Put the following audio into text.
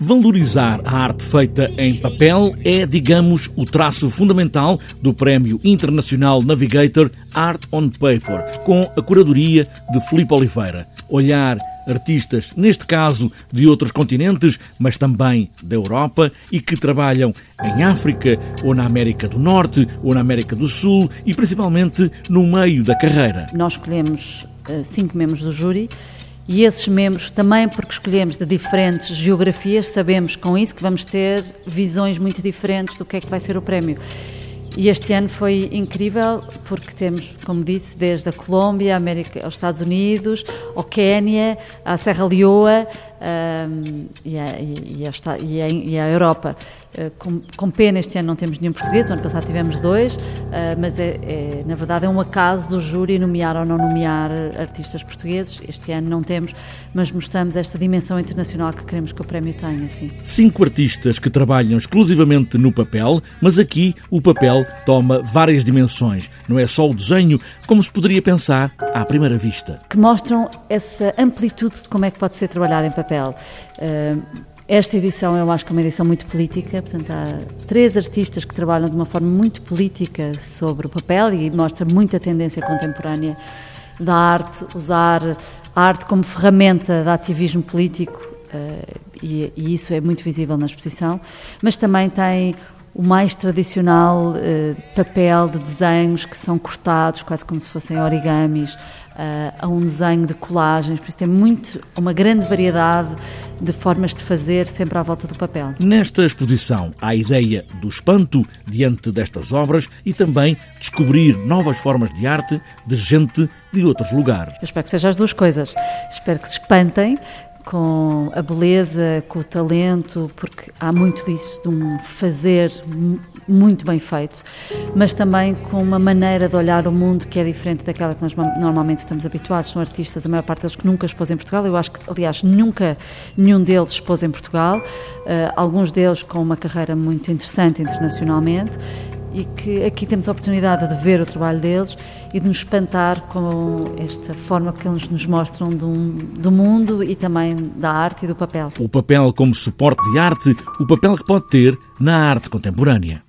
Valorizar a arte feita em papel é, digamos, o traço fundamental do Prémio Internacional Navigator Art on Paper, com a curadoria de Filipe Oliveira. Olhar artistas, neste caso de outros continentes, mas também da Europa e que trabalham em África, ou na América do Norte, ou na América do Sul e principalmente no meio da carreira. Nós escolhemos uh, cinco membros do júri e esses membros, também porque escolhemos de diferentes geografias, sabemos com isso que vamos ter visões muito diferentes do que é que vai ser o prémio. E este ano foi incrível porque temos, como disse, desde a Colômbia, a América, aos Estados Unidos, ao Quénia, à Serra Leoa um, e, a, e, a, e, a, e, a, Europa. Uh, com, com, pena, este ano não temos nenhum português, o ano passado tivemos dois, uh, mas é, é, na verdade é um acaso do júri nomear ou não nomear artistas portugueses. Este ano não temos, mas mostramos esta dimensão internacional que queremos que o prémio tenha. Assim. Cinco artistas que trabalham exclusivamente no papel, mas aqui o papel toma várias dimensões. Não é só o desenho, como se poderia pensar à primeira vista. Que mostram essa amplitude de como é que pode ser trabalhar em papel papel. Uh, esta edição eu acho que é uma edição muito política, portanto há três artistas que trabalham de uma forma muito política sobre o papel e mostra muita tendência contemporânea da arte, usar a arte como ferramenta de ativismo político uh, e, e, isso é muito visível na exposição, mas também tem o mais tradicional uh, papel de desenhos que são cortados, quase como se fossem origamis, uh, a um desenho de colagens, por isso tem muito, uma grande variedade de formas de fazer sempre à volta do papel. Nesta exposição há a ideia do espanto diante destas obras e também descobrir novas formas de arte de gente de outros lugares. Eu espero que sejam as duas coisas. Espero que se espantem com a beleza, com o talento, porque há muito disso, de um fazer muito bem feito, mas também com uma maneira de olhar o mundo que é diferente daquela que nós normalmente estamos habituados. São artistas, a maior parte deles que nunca expôs em Portugal, eu acho que, aliás, nunca nenhum deles expôs em Portugal, uh, alguns deles com uma carreira muito interessante internacionalmente e que aqui temos a oportunidade de ver o trabalho deles e de nos espantar com esta forma que eles nos mostram do, do mundo e também da arte e do papel. O papel como suporte de arte, o papel que pode ter na arte contemporânea.